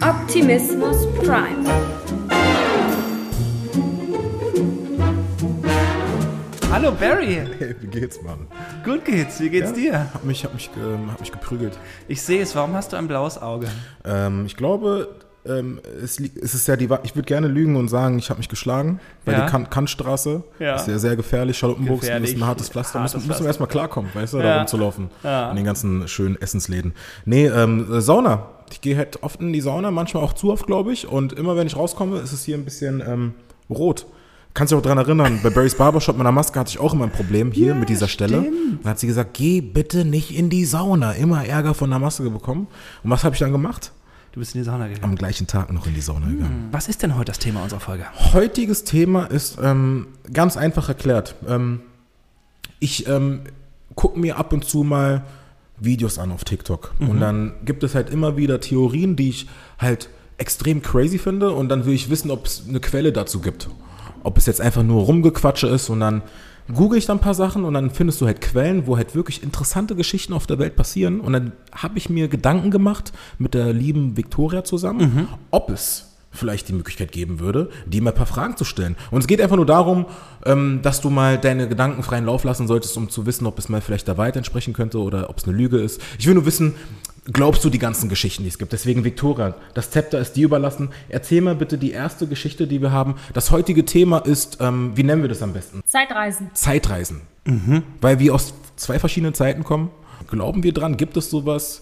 Optimismus Prime. Hallo Barry. Hey, wie geht's, Mann? Gut geht's. Wie geht's dir? Hab mich, hab mich, ähm, hab mich geprügelt. Ich sehe es. Warum hast du ein blaues Auge? Ähm, ich glaube, ähm, es, es ist ja die Ich würde gerne lügen und sagen, ich habe mich geschlagen. Weil Ja. die kan Kantstraße Ja. ist ja sehr gefährlich. Charlottenburg ist Gefährlich. ein hartes Pflaster. Hartes muss Pflaster. man erstmal klarkommen, weißt du, Ja. da rumzulaufen. Ja. In den ganzen schönen Essensläden. Nee, ähm, äh, Sauna. Ich gehe halt oft in die Sauna, manchmal auch zu oft, glaube ich. Und immer wenn ich rauskomme, ist es hier ein bisschen ähm, rot. Kannst dich auch dran erinnern, bei Barry's Barbershop mit einer Maske hatte ich auch immer ein Problem hier mit dieser Stelle. Dann hat sie gesagt, geh bitte nicht in die Sauna. Immer Ärger von der Maske bekommen. Und was habe ich dann gemacht? Du bist in die Sauna gegangen. Am gleichen Tag noch in die Sauna gegangen. Was ist denn heute das Thema unserer Folge? Heutiges Thema ist ähm, ganz einfach erklärt. Ähm, ich ähm, gucke mir ab und zu mal Videos an auf TikTok. Und dann gibt es halt immer wieder Theorien, die ich halt extrem crazy finde. Und dann will ich wissen, ob es eine Quelle dazu gibt. Ob es jetzt einfach nur Rumgequatsche ist und dann google ich dann ein paar Sachen und dann findest du halt Quellen, wo halt wirklich interessante Geschichten auf der Welt passieren. Und dann habe ich mir Gedanken gemacht mit der lieben Victoria zusammen, ob es vielleicht die Möglichkeit geben würde, dir mal ein paar Fragen zu stellen. Und es geht einfach nur darum, ähm, dass du mal deine Gedanken freien Lauf lassen solltest, um zu wissen, ob es mal vielleicht der Wahrheit entsprechen könnte oder ob es eine Lüge ist. Ich will nur wissen, glaubst du die ganzen Geschichten, die es gibt? Deswegen, Victoria, das Zepter ist dir überlassen. Erzähl mal bitte die erste Geschichte, die wir haben. Das heutige Thema ist, ähm, wie nennen wir das am besten? Zeitreisen. Zeitreisen. Weil wir aus zwei verschiedenen Zeiten kommen. Glauben wir dran? Gibt es sowas?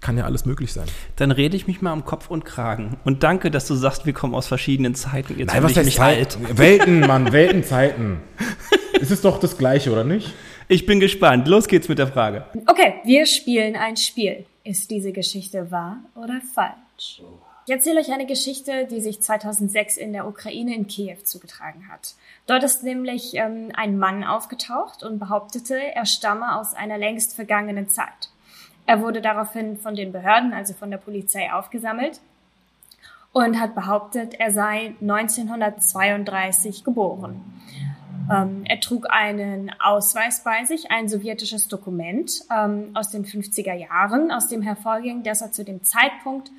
Kann ja alles möglich sein. Dann rede ich mich mal um Kopf und Kragen. Und danke, dass du sagst, wir kommen aus verschiedenen Zeiten. Jetzt Nein, was ich heißt mich Zeit? alt. Welten, Mann, Weltenzeiten. es ist doch das Gleiche, oder nicht? Ich bin gespannt. Los geht's mit der Frage. Okay, wir spielen ein Spiel. Ist diese Geschichte wahr oder falsch? Ich erzähle euch eine Geschichte, die sich 2006 in der Ukraine in Kiew zugetragen hat. Dort ist nämlich ähm, ein Mann aufgetaucht und behauptete, er stamme aus einer längst vergangenen Zeit. Er wurde daraufhin von den Behörden, also von der Polizei, aufgesammelt und hat behauptet, er sei 1932 geboren. Ähm, er trug einen Ausweis bei sich, ein sowjetisches Dokument ähm, aus den 50er Jahren, aus dem hervorging, dass er zu dem Zeitpunkt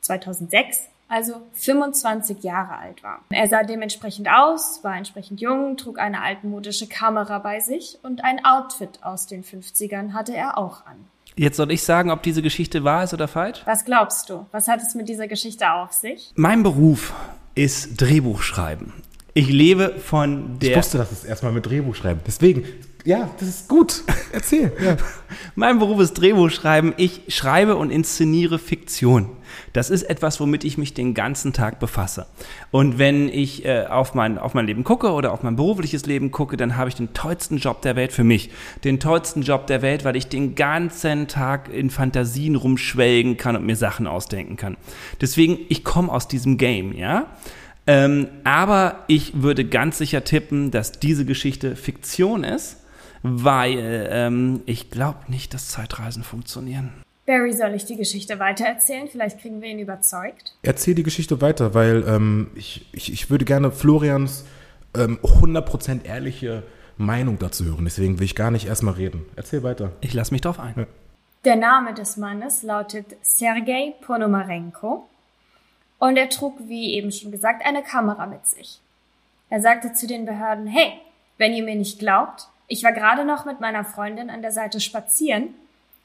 2006 also 25 Jahre alt war. Er sah dementsprechend aus, war entsprechend jung, trug eine altmodische Kamera bei sich und ein Outfit aus den 50ern hatte er auch an. Jetzt soll ich sagen, ob diese Geschichte wahr ist oder falsch? Was glaubst du? Was hat es mit dieser Geschichte auf sich? Mein Beruf ist Drehbuchschreiben. Ich lebe von Ich der. wusste, dass es erstmal mit Drehbuch schreiben. Deswegen, ja, das ist gut. Erzähl. Ja. Mein Beruf ist Drehbuchschreiben. Ich schreibe und inszeniere Fiktion. Das ist etwas, womit ich mich den ganzen Tag befasse. Und wenn ich äh, auf, mein, auf mein Leben gucke oder auf mein berufliches Leben gucke, dann habe ich den tollsten Job der Welt für mich. Den tollsten Job der Welt, weil ich den ganzen Tag in Fantasien rumschwelgen kann und mir Sachen ausdenken kann. Deswegen, ich komme aus diesem Game, ja. Ähm, aber ich würde ganz sicher tippen, dass diese Geschichte Fiktion ist, weil ähm, ich glaube nicht, dass Zeitreisen funktionieren. Barry, soll ich die Geschichte weitererzählen? Vielleicht kriegen wir ihn überzeugt. Erzähl die Geschichte weiter, weil ähm, ich, ich, ich würde gerne Florians ähm, 100% ehrliche Meinung dazu hören. Deswegen will ich gar nicht erstmal reden. Erzähl weiter. Ich lasse mich drauf ein. Der Name des Mannes lautet Sergei Ponomarenko und er trug, wie eben schon gesagt, eine Kamera mit sich. Er sagte zu den Behörden, hey, wenn ihr mir nicht glaubt, ich war gerade noch mit meiner Freundin an der Seite spazieren,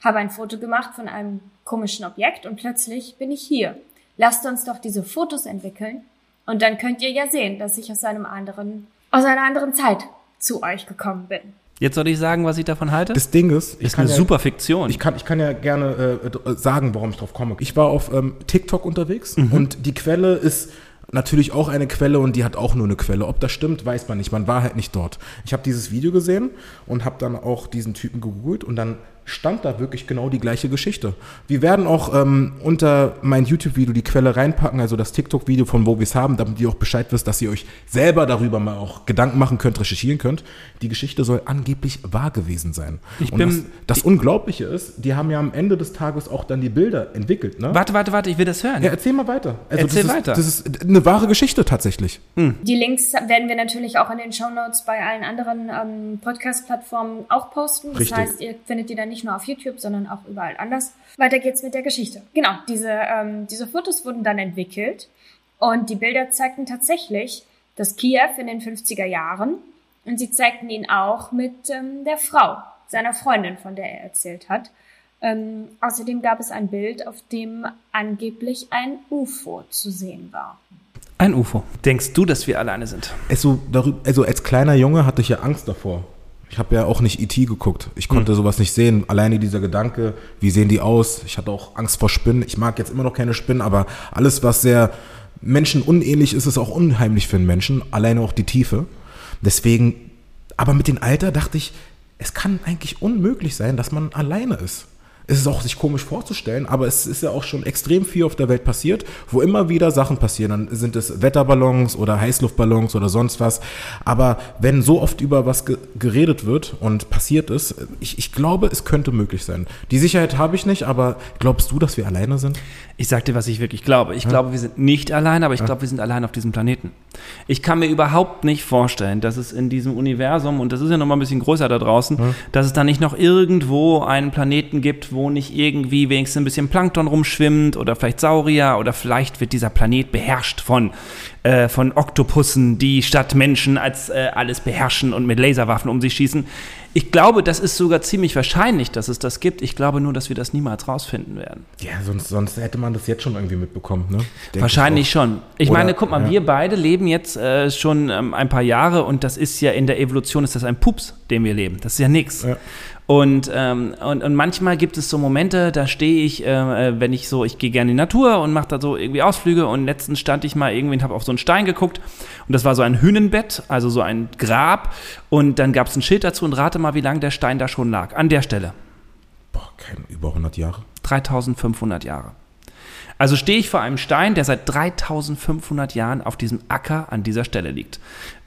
habe ein Foto gemacht von einem komischen Objekt und plötzlich bin ich hier. Lasst uns doch diese Fotos entwickeln und dann könnt ihr ja sehen, dass ich aus einem anderen, aus einer anderen Zeit zu euch gekommen bin. Jetzt soll ich sagen, was ich davon halte? Das Ding ist, ich ist kann eine ja, super Fiktion. Ich kann, ich kann ja gerne äh, sagen, warum ich drauf komme. Ich war auf ähm, TikTok unterwegs und die Quelle ist natürlich auch eine Quelle und die hat auch nur eine Quelle. Ob das stimmt, weiß man nicht. Man war halt nicht dort. Ich habe dieses Video gesehen und habe dann auch diesen Typen gegoogelt und dann stand da wirklich genau die gleiche Geschichte. Wir werden auch ähm, unter mein YouTube-Video die Quelle reinpacken, also das TikTok-Video von wo wir es haben, damit ihr auch Bescheid wisst, dass ihr euch selber darüber mal auch Gedanken machen könnt, recherchieren könnt. Die Geschichte soll angeblich wahr gewesen sein. Ich Und bin- das, das Unglaubliche ist, die haben ja am Ende des Tages auch dann die Bilder entwickelt, ne? warte, warte, warte, ich will das hören. Ja, erzähl mal weiter. Also Erzähl das weiter. Ist, das ist eine wahre Geschichte tatsächlich. Die Links werden wir natürlich auch in den Shownotes bei allen anderen ähm, Podcast-Plattformen auch posten. Das Richtig. heißt, ihr findet die dann nicht nicht nur auf YouTube, sondern auch überall anders. Weiter geht's mit der Geschichte. Genau, diese, ähm, diese Fotos wurden dann entwickelt und die Bilder zeigten tatsächlich das Kiew in den 50er Jahren und sie zeigten ihn auch mit ähm, der Frau, seiner Freundin, von der er erzählt hat. Ähm, außerdem gab es ein Bild, auf dem angeblich ein UFO zu sehen war. Ein UFO. Denkst du, dass wir alleine sind? Also, darüber, also als kleiner Junge hatte ich ja Angst davor. Ich habe ja auch nicht E.T. geguckt. Ich konnte hm. sowas nicht sehen. Alleine dieser Gedanke, wie sehen die aus? Ich hatte auch Angst vor Spinnen. Ich mag jetzt immer noch keine Spinnen, aber alles, was sehr menschenunähnlich ist, ist auch unheimlich für einen Menschen. Alleine auch die Tiefe. Deswegen, aber mit dem Alter dachte ich, es kann eigentlich unmöglich sein, dass man alleine ist es ist auch sich komisch vorzustellen, aber es ist ja auch schon extrem viel auf der Welt passiert, wo immer wieder Sachen passieren. Dann sind es Wetterballons oder Heißluftballons oder sonst was. Aber wenn so oft über was ge geredet wird und passiert ist, ich, ich glaube, es könnte möglich sein. Die Sicherheit habe ich nicht, aber glaubst du, dass wir alleine sind? Ich sag dir, was ich wirklich glaube. Ich ja? glaube, wir sind nicht alleine, aber ich ja? glaube, wir sind allein auf diesem Planeten. Ich kann mir überhaupt nicht vorstellen, dass es in diesem Universum, und das ist ja noch mal ein bisschen größer da draußen, ja? dass es da nicht noch irgendwo einen Planeten gibt, wo nicht irgendwie wenigstens ein bisschen Plankton rumschwimmt oder vielleicht Saurier oder vielleicht wird dieser Planet beherrscht von, äh, von Oktopussen, die statt Menschen als äh, alles beherrschen und mit Laserwaffen um sich schießen. Ich glaube, das ist sogar ziemlich wahrscheinlich, dass es das gibt. Ich glaube nur, dass wir das niemals rausfinden werden. Ja, sonst, sonst hätte man das jetzt schon irgendwie mitbekommen, ne? Denk Wahrscheinlich ich schon. Ich Oder, meine, guck mal, ja. wir beide leben jetzt äh, schon ähm, ein paar Jahre und das ist ja in der Evolution ist das ein Pups, den wir leben. Das ist ja nichts. Ja. Und, ähm, und, und manchmal gibt es so Momente, da stehe ich, äh, äh wenn ich so, ich gehe gerne in die Natur und mache da so irgendwie Ausflüge und letztens stand ich mal irgendwie und habe auf so einen Stein geguckt und das war so ein Hünenbett, also so ein Grab und dann gab es ein Schild dazu und rate mal, wie lange der Stein da schon lag, an der Stelle. Boah, kein, über 100 Jahre. 3500 Jahre. Also stehe ich vor einem Stein, der seit 3500 Jahren auf diesem Acker an dieser Stelle liegt.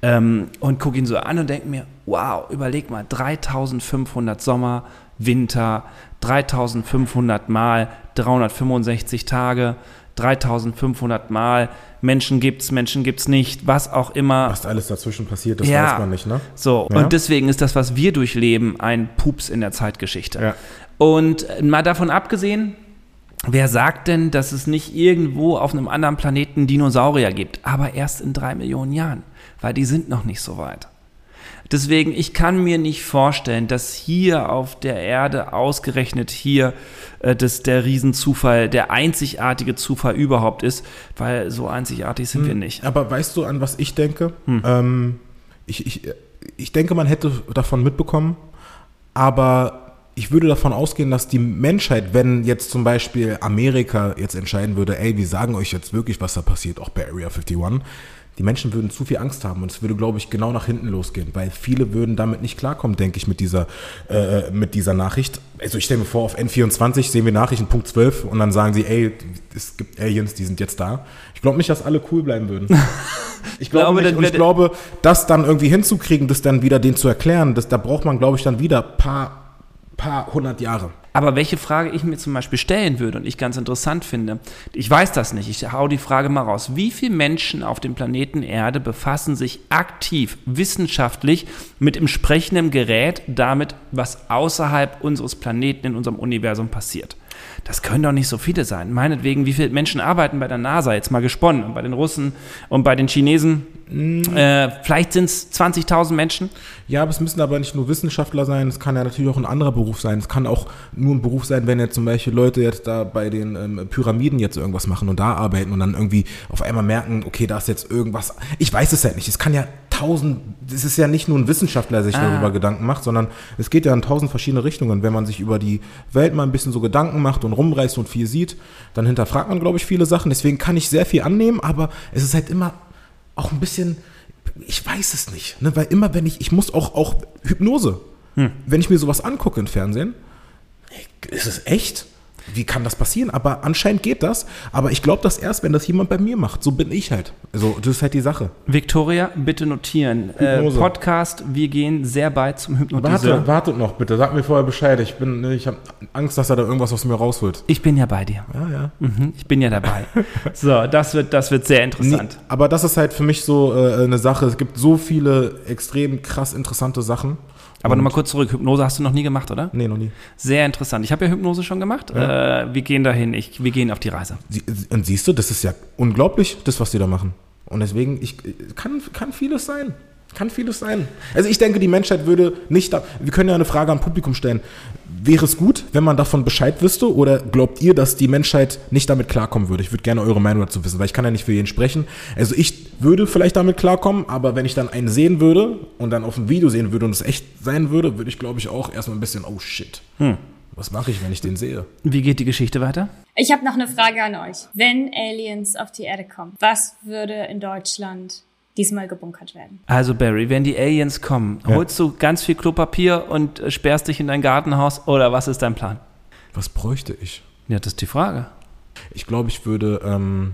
Ähm, und gucke ihn so an und denke mir, wow, überleg mal, 3500 Sommer, Winter, 3500 mal 365 Tage, 3500 mal Menschen gibt's, Menschen gibt's nicht, was auch immer. Was alles dazwischen passiert, das ja, weiß man nicht, ne? So, ja. und deswegen ist das, was wir durchleben, ein Pups in der Zeitgeschichte. Ja. Und mal davon abgesehen, Wer sagt denn, dass es nicht irgendwo auf einem anderen Planeten Dinosaurier gibt? Aber erst in drei Millionen Jahren, weil die sind noch nicht so weit. Deswegen, ich kann mir nicht vorstellen, dass hier auf der Erde ausgerechnet hier äh, das, der Riesenzufall, der einzigartige Zufall überhaupt ist, weil so einzigartig sind hm, wir nicht. Aber weißt du, an was ich denke? Hm. Ähm, ich, ich, ich denke, man hätte davon mitbekommen, aber ich würde davon ausgehen, dass die Menschheit, wenn jetzt zum Beispiel Amerika jetzt entscheiden würde, ey, wir sagen euch jetzt wirklich, was da passiert, auch bei Area 51, die Menschen würden zu viel Angst haben und es würde, glaube ich, genau nach hinten losgehen, weil viele würden damit nicht klarkommen, denke ich, mit dieser, äh, mit dieser Nachricht. Also ich stelle mir vor, auf N24 sehen wir Nachrichten Punkt 12 und dann sagen sie, ey, es gibt Aliens, die sind jetzt da. Ich glaube nicht, dass alle cool bleiben würden. Ich glaube, nicht, und ich glaube, das dann irgendwie hinzukriegen, das dann wieder denen zu erklären, das, da braucht man, glaube ich, dann wieder paar paar hundert Jahre. Aber welche Frage ich mir zum Beispiel stellen würde und ich ganz interessant finde, ich weiß das nicht, ich hau die Frage mal raus. Wie viele Menschen auf dem Planeten Erde befassen sich aktiv, wissenschaftlich mit entsprechendem Gerät damit, was außerhalb unseres Planeten in unserem Universum passiert? Das können doch nicht so viele sein. Meinetwegen, wie viele Menschen arbeiten bei der NASA jetzt mal gesponnen und bei den Russen und bei den Chinesen? Mm. Äh, vielleicht sind es 20.000 Menschen. Ja, aber es müssen aber nicht nur Wissenschaftler sein, es kann ja natürlich auch ein anderer Beruf sein. Es kann auch nur ein Beruf sein, wenn jetzt zum Beispiel Leute jetzt da bei den ähm, Pyramiden jetzt irgendwas machen und da arbeiten und dann irgendwie auf einmal merken, okay, da ist jetzt irgendwas. Ich weiß es halt nicht. Es kann ja tausend, es ist ja nicht nur ein Wissenschaftler, der sich ah. darüber Gedanken macht, sondern es geht ja in tausend verschiedene Richtungen. Wenn man sich über die Welt mal ein bisschen so Gedanken macht und rumreißt und viel sieht, dann hinterfragt man, glaube ich, viele Sachen. Deswegen kann ich sehr viel annehmen, aber es ist halt immer auch ein bisschen, ich weiß es nicht, ne? weil immer wenn ich, ich muss auch, auch Hypnose, hm. wenn ich mir sowas angucke im Fernsehen, ist es echt? Wie kann das passieren? Aber anscheinend geht das. Aber ich glaube das erst, wenn das jemand bei mir macht. So bin ich halt. Also, das ist halt die Sache. Victoria, bitte notieren. Äh, Podcast, wir gehen sehr bald zum Hypnotiseur. Warte, wartet noch bitte. Sag mir vorher Bescheid. Ich bin, ich habe Angst, dass er da irgendwas aus mir rausholt. Ich bin ja bei dir. Ja, ja. Mhm, ich bin ja dabei. so, das wird, das wird sehr interessant. Nee, aber das ist halt für mich so äh, eine Sache. Es gibt so viele extrem krass interessante Sachen. Aber nochmal kurz zurück, Hypnose hast du noch nie gemacht, oder? Nee, noch nie. Sehr interessant. Ich habe ja Hypnose schon gemacht. Äh, wir gehen dahin, ich, wir gehen auf die Reise. Sie, und siehst du, das ist ja unglaublich, das, was die da machen. Und deswegen, ich, kann, kann vieles sein. Kann vieles sein. Also ich denke, die Menschheit würde nicht, da, wir können ja eine Frage am Publikum stellen. Wäre es gut, wenn man davon Bescheid wüsste oder glaubt ihr, dass die Menschheit nicht damit klarkommen würde? Ich würde gerne eure Meinung dazu wissen, weil ich kann ja nicht für jeden sprechen. Also ich würde vielleicht damit klarkommen, aber wenn ich dann einen sehen würde und dann auf dem Video sehen würde und es echt sein würde, würde ich glaube ich auch erstmal ein bisschen, oh shit. Was mache ich, wenn ich den sehe? Wie geht die Geschichte weiter? Ich habe noch eine Frage an euch. Wenn Aliens auf die Erde kommen, was würde in Deutschland diesmal gebunkert werden? Also Barry, wenn die Aliens kommen, Ja. holst du ganz viel Klopapier und äh, sperrst dich in dein Gartenhaus oder was ist dein Plan? Was bräuchte ich? Ja, das ist die Frage. Ich glaube, ich würde, ähm,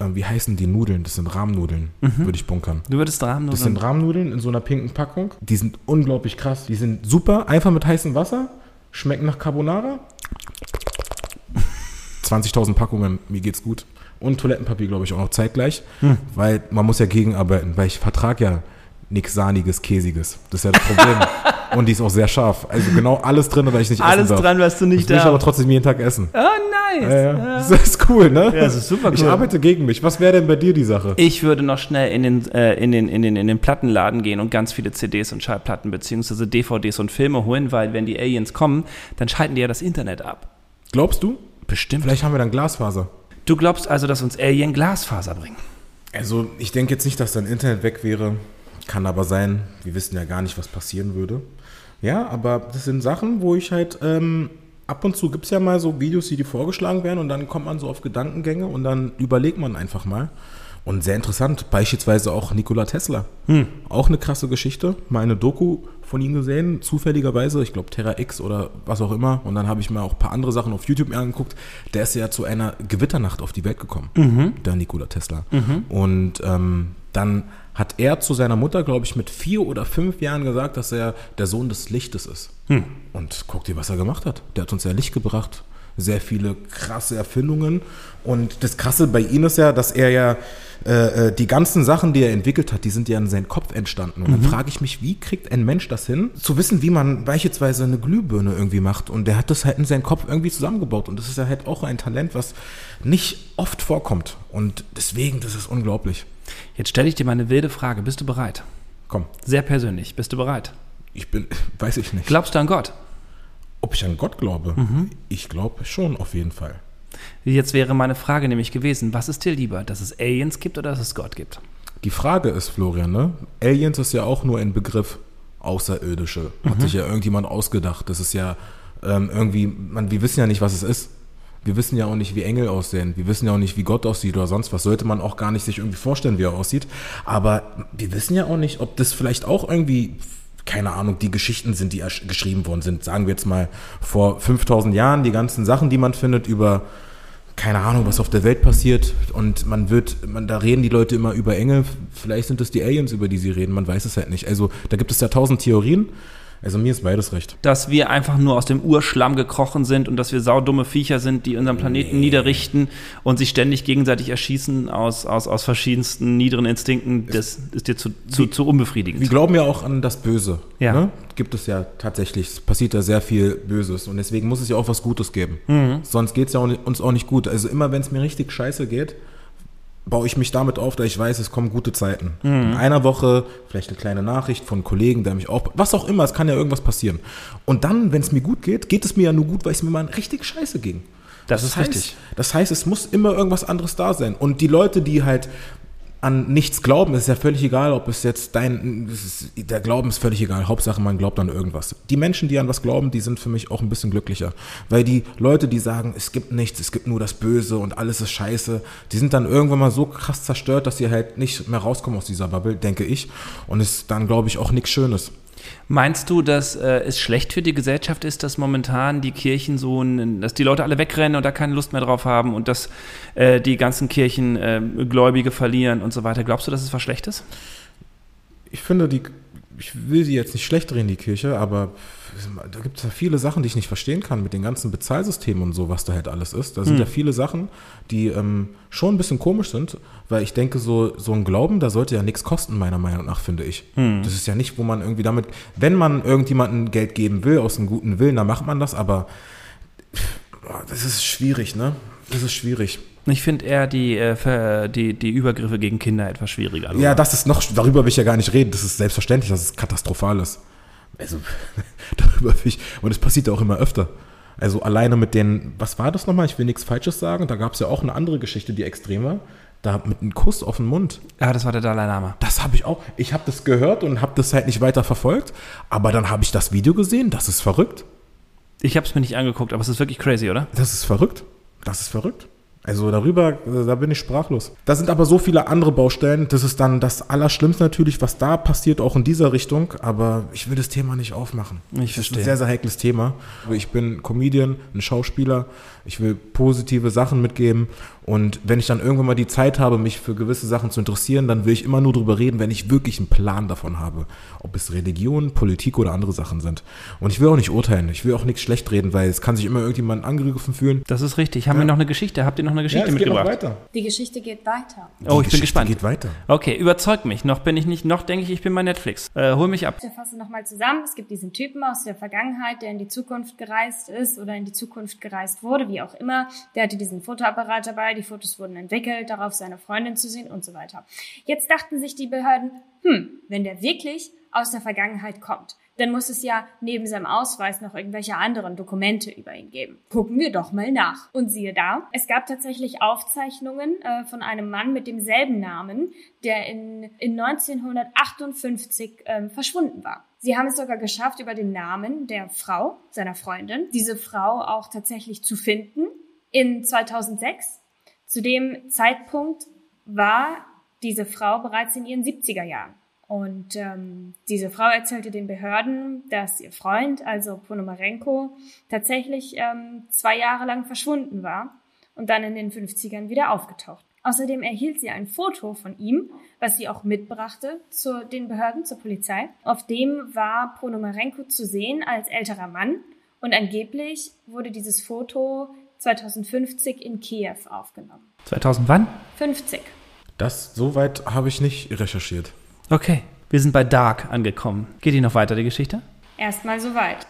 ähm, wie heißen die Nudeln? Das sind Rahmnudeln, würde ich bunkern. Du würdest Rahmen Das sind Rahmnudeln in so einer pinken Packung. Die sind unglaublich krass. Die sind super, einfach mit heißem Wasser, schmecken nach Carbonara. 20.000 Packungen, mir geht's gut. Und Toilettenpapier, glaube ich, auch noch zeitgleich. Weil man muss ja gegenarbeiten, weil ich vertrage ja nichts Sahniges, Käsiges. Das ist ja das Problem. Und die ist auch sehr scharf. Also genau alles drin, weil ich nicht Alles essen darf. dran, was du nicht das will ich darfst. aber trotzdem jeden Tag essen. Oh, nice. Ja, ja. Das ist cool, ne? Ja, das ist super Ich cool. arbeite gegen mich. Was wäre denn bei dir die Sache? Ich würde noch schnell in den, äh, in, den, in, den, in den Plattenladen gehen und ganz viele CDs und Schallplatten beziehungsweise DVDs und Filme holen, weil wenn die Aliens kommen, dann schalten die ja das Internet ab. Glaubst du? Bestimmt. Vielleicht haben wir dann Glasfaser. Du glaubst also, dass uns Alien Glasfaser bringen? Also, ich denke jetzt nicht, dass dein Internet weg wäre. Kann aber sein. Wir wissen ja gar nicht, was passieren würde. Ja, aber das sind Sachen, wo ich halt ähm, ab und zu gibt es ja mal so Videos, die dir vorgeschlagen werden und dann kommt man so auf Gedankengänge und dann überlegt man einfach mal. Und sehr interessant, beispielsweise auch Nikola Tesla. Auch eine krasse Geschichte. Mal eine Doku von ihm gesehen, zufälligerweise, ich glaube Terra X oder was auch immer. Und dann habe ich mir auch ein paar andere Sachen auf YouTube angeguckt. Der ist ja zu einer Gewitternacht auf die Welt gekommen, der Nikola Tesla. Und ähm, dann hat er zu seiner Mutter, glaube ich, mit vier oder fünf Jahren gesagt, dass er der Sohn des Lichtes ist. Und guck dir, was er gemacht hat. Der hat uns ja Licht gebracht. Sehr viele krasse Erfindungen. Und das Krasse bei ihm ist ja, dass er ja äh, äh, die ganzen Sachen, die er entwickelt hat, die sind ja in seinem Kopf entstanden. Und dann frage ich mich, wie kriegt ein Mensch das hin, zu wissen, wie man beispielsweise eine Glühbirne irgendwie macht. Und der hat das halt in seinen Kopf irgendwie zusammengebaut. Und das ist ja halt auch ein Talent, was nicht oft vorkommt. Und deswegen, das ist unglaublich. Jetzt stelle ich dir mal eine wilde Frage. Bist du bereit? Komm, Sehr persönlich. Bist du bereit? ich bin, weiß ich nicht. Glaubst du an Gott? Ob ich an Gott glaube? Ich glaube schon auf jeden Fall. Jetzt wäre meine Frage nämlich gewesen, was ist dir lieber, dass es Aliens gibt oder dass es Gott gibt? Die Frage ist, Florian, ne? Aliens ist ja auch nur ein Begriff. Außerirdische. Hat sich ja irgendjemand ausgedacht. Das ist ja ähm, irgendwie, man, wir wissen ja nicht, was es ist. Wir wissen ja auch nicht, wie Engel aussehen. Wir wissen ja auch nicht, wie Gott aussieht oder sonst was. Sollte man auch gar nicht sich irgendwie vorstellen, wie er aussieht. Aber wir wissen ja auch nicht, ob das vielleicht auch irgendwie, keine Ahnung, die Geschichten sind, die geschrieben worden sind. Sagen wir jetzt mal vor 5000 Jahren, die ganzen Sachen, die man findet über keine Ahnung, was auf der Welt passiert. Und man wird, man, da reden die Leute immer über Engel, vielleicht sind es die Aliens, über die sie reden, man weiß es halt nicht. Also da gibt es ja tausend Theorien, also mir ist beides recht. Dass wir einfach nur aus dem Urschlamm gekrochen sind und dass wir saudumme Viecher sind, die unseren Planeten niederrichten und sich ständig gegenseitig erschießen aus, aus, aus verschiedensten niederen Instinkten, das ist dir zu, zu, zu unbefriedigend. Wir glauben ja auch an das Böse. Ja. Ne? Gibt es ja tatsächlich, es passiert ja sehr viel Böses und deswegen muss es ja auch was Gutes geben. Sonst geht es ja uns auch nicht gut. Also immer wenn es mir richtig scheiße geht, baue ich mich damit auf, dass ich weiß, es kommen gute Zeiten. In einer Woche vielleicht eine kleine Nachricht von einem Kollegen, der mich auch, was auch immer, es kann ja irgendwas passieren. Und dann, wenn es mir gut geht, geht es mir ja nur gut, weil es mir mal richtig scheiße ging. Das ist heißt, richtig. Das heißt, es muss immer irgendwas anderes da sein. Und die Leute, die halt an nichts glauben, ist ja völlig egal, ob es jetzt dein, es ist, der Glauben ist völlig egal. Hauptsache, man glaubt an irgendwas. Die Menschen, die an was glauben, die sind für mich auch ein bisschen glücklicher. Weil die Leute, die sagen, es gibt nichts, es gibt nur das Böse und alles ist scheiße, die sind dann irgendwann mal so krass zerstört, dass sie halt nicht mehr rauskommen aus dieser Bubble, denke ich. Und es ist dann, glaube ich, auch nichts Schönes. Meinst du, dass äh, es schlecht für die Gesellschaft ist, dass momentan die Kirchen so, ein, dass die Leute alle wegrennen und da keine Lust mehr drauf haben und dass äh, die ganzen Kirchen äh, Gläubige verlieren und so weiter? Glaubst du, dass es was Schlechtes? ich finde, die, ich will sie jetzt nicht schlecht drehen, die Kirche, aber da gibt es ja viele Sachen, die ich nicht verstehen kann mit den ganzen Bezahlsystemen und so, was da halt alles ist. Da sind Hm. ja viele Sachen, die ähm, schon ein bisschen komisch sind, weil ich denke, so, so ein Glauben, da sollte ja nichts kosten, meiner Meinung nach, finde ich. Hm. Das ist ja nicht, wo man irgendwie damit, wenn man irgendjemandem Geld geben will, aus einem guten Willen, dann macht man das, aber boah, das ist schwierig, ne? Das ist schwierig. Ich finde eher die, äh, die, die Übergriffe gegen Kinder etwas schwieriger. Ja, das ist noch, darüber will ich ja gar nicht reden. Das ist selbstverständlich, dass es katastrophal ist. Also, darüber ich, und es passiert ja auch immer öfter. Also alleine mit den, was war das nochmal? Ich will nichts Falsches sagen. Da gab es ja auch eine andere Geschichte, die extrem war. Da mit einem Kuss auf den Mund. Ja, das war der Dalai Lama. Das habe ich auch. Ich habe das gehört und habe das halt nicht weiter verfolgt. Aber dann habe ich das Video gesehen. Das ist verrückt. Ich habe es mir nicht angeguckt, aber es ist wirklich crazy, oder? Das ist verrückt. Das ist verrückt. Also darüber, äh, da bin ich sprachlos. Da sind aber so viele andere Baustellen. Das ist dann das Allerschlimmste natürlich, was da passiert, auch in dieser Richtung. Aber ich will das Thema nicht aufmachen. Ich Das ist verstehe. ein sehr, sehr heikles Thema. Ich bin Comedian, ein Schauspieler. Ich will positive Sachen mitgeben. Und wenn ich dann irgendwann mal die Zeit habe, mich für gewisse Sachen zu interessieren, dann will ich immer nur drüber reden, wenn ich wirklich einen Plan davon habe. Ob es Religion, Politik oder andere Sachen sind. Und ich will auch nicht urteilen. Ich will auch nichts schlecht reden, weil es kann sich immer irgendjemand angegriffen fühlen. Das ist richtig. Haben wir noch eine Geschichte? Habt ihr noch eine Geschichte mitgebracht? weiter. Die Geschichte geht weiter. Oh, Die ich bin Geschichte gespannt. geht weiter. Okay, überzeug mich. Noch bin ich nicht, noch denke ich, ich bin bei Netflix. Äh, hol mich ab. Ich fasse nochmal zusammen. Es gibt diesen Typen aus der Vergangenheit, der in die Zukunft gereist ist oder in die Zukunft gereist wurde, wie auch immer. Der hatte diesen Fotoapparat dabei. Die Fotos wurden entwickelt, darauf seine Freundin zu sehen und so weiter. Jetzt dachten sich die Behörden, hm, wenn der wirklich aus der Vergangenheit kommt, dann muss es ja neben seinem Ausweis noch irgendwelche anderen Dokumente über ihn geben. Gucken wir doch mal nach. Und siehe da, es gab tatsächlich Aufzeichnungen äh, von einem Mann mit demselben Namen, der in, in 1958 ähm, verschwunden war. Sie haben es sogar geschafft, über den Namen der Frau, seiner Freundin, diese Frau auch tatsächlich zu finden in 2006. Zu dem Zeitpunkt war diese Frau bereits in ihren 70er Jahren. Und ähm, diese Frau erzählte den Behörden, dass ihr Freund, also Ponomarenko, tatsächlich ähm, zwei Jahre lang verschwunden war und dann in den 50ern wieder aufgetaucht. Außerdem erhielt sie ein Foto von ihm, was sie auch mitbrachte zu den Behörden, zur Polizei. Auf dem war Ponomarenko zu sehen als älterer Mann und angeblich wurde dieses Foto 2050 in Kiew aufgenommen. 2000 wann? 50. Das, soweit habe ich nicht recherchiert. Okay, wir sind bei Dark angekommen. Geht die noch weiter, die Geschichte? Erstmal soweit.